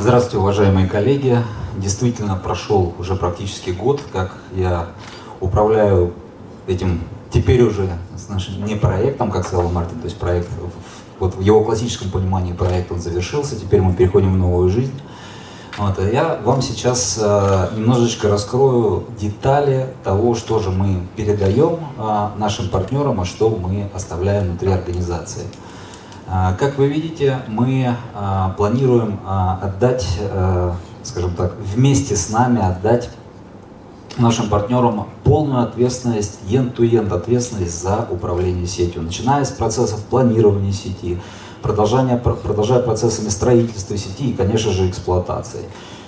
Здравствуйте, уважаемые коллеги. Действительно, прошел уже практически год, как я управляю этим теперь уже с нашим не проектом, как сказал Мартин, то есть проект, вот в его классическом понимании проект он завершился, теперь мы переходим в новую жизнь. Вот, а я вам сейчас э, немножечко раскрою детали того, что же мы передаем э, нашим партнерам, а что мы оставляем внутри организации. Э, как вы видите, мы э, планируем э, отдать, скажем так, вместе с нами отдать нашим партнерам полную ответственность, end-to-end ответственность за управление сетью, начиная с процессов планирования сети, продолжая, продолжая процессами строительства сети и, конечно же, эксплуатации.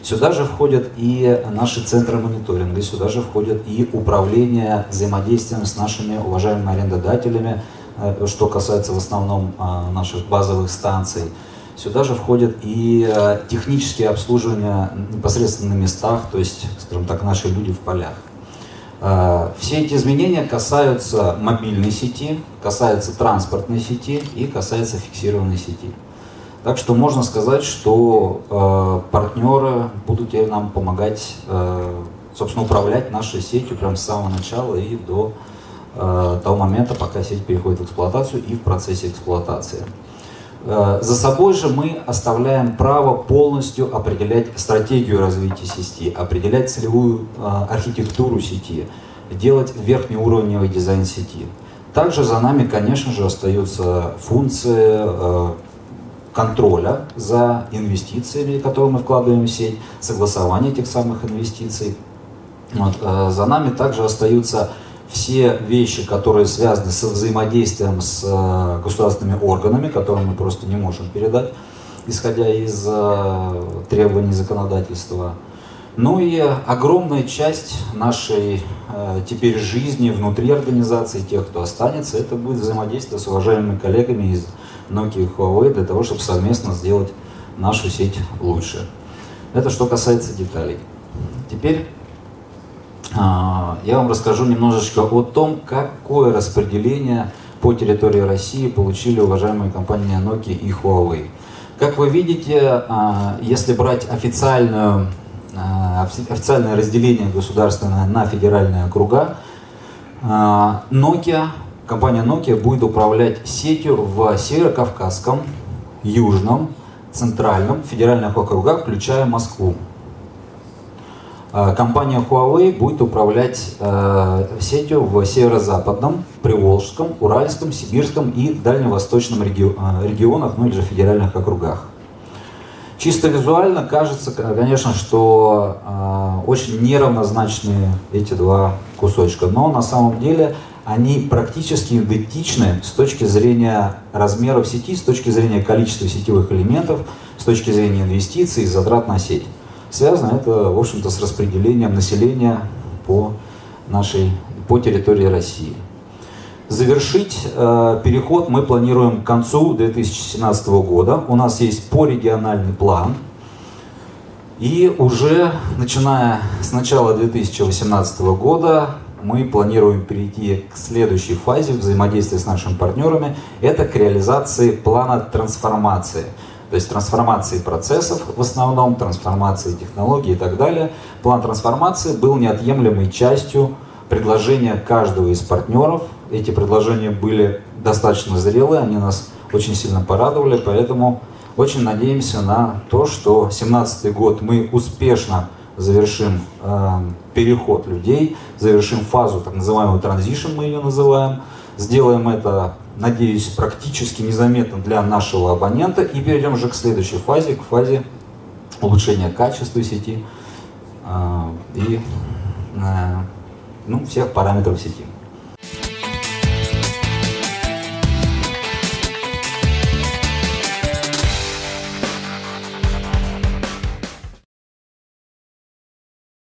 Сюда же входят и наши центры мониторинга, сюда же входит и управление взаимодействием с нашими уважаемыми арендодателями, что касается в основном а, наших базовых станций. Сюда же входят и э, технические обслуживания непосредственно на местах, то есть, скажем так, наши люди в полях. Все эти изменения касаются мобильной сети, касаются транспортной сети и касаются фиксированной сети. Так что можно сказать, что э, партнеры будут нам помогать, э, собственно, управлять нашей сетью прямо с самого начала и до того момента, пока сеть переходит в эксплуатацию и в процессе эксплуатации. Э, за собой же мы оставляем право полностью определять стратегию развития сети, определять целевую э, архитектуру сети, делать верхнеуровневый дизайн сети. Также за нами, конечно же, остаются функции э, контроля за инвестициями, которые мы вкладываем в сеть, согласование этих самых инвестиций. Вот. За нами также остаются все вещи, которые связаны со взаимодействием с э, государственными органами, которые мы просто не можем передать, исходя из э, требований законодательства. Ну и огромная часть нашей э, теперь жизни внутри организации, тех, кто останется, это будет взаимодействие с уважаемыми коллегами из Nokia и Huawei для того, чтобы совместно сделать нашу сеть лучше. Это что касается деталей. Теперь я вам расскажу немножечко о том, какое распределение по территории России получили уважаемые компании Nokia и Huawei. Как вы видите, а, если брать официальную, а, официальное разделение государственное на федеральные округа, Nokia, компания Nokia будет управлять сетью в Северо-Кавказском, Южном, Центральном федеральных округах, включая Москву. А, компания Huawei будет управлять э, сетью в северо-западном, Приволжском, Уральском, Сибирском и дальневосточном э, регионах, ну или же федеральных округах. Чисто визуально кажется, конечно, что э, очень неравнозначные эти два кусочка, но на самом деле они практически идентичны с точки зрения размеров сети, с точки зрения количества сетевых элементов, с точки зрения инвестиций и затрат на сеть. Связано это, в общем-то, с распределением населения по нашей, по территории России. Завершить э, переход мы планируем к концу 2017 года. У нас есть порегиональный план. И уже начиная с начала 2018 года мы планируем перейти к следующей фазе взаимодействия с нашими партнерами. Это к реализации плана трансформации – то есть трансформации процессов в основном, трансформации технологий и так далее. План трансформации был неотъемлемой частью предложения каждого из партнеров. Эти предложения были достаточно зрелые, они нас очень сильно порадовали, поэтому очень надеемся на то, что 2017 год мы успешно завершим э, переход людей, завершим фазу так называемую транзишн, мы ее называем, сделаем это надеюсь, практически незаметно для нашего абонента. И перейдем уже к следующей фазе, к фазе улучшения качества сети э, и э, ну, всех параметров сети.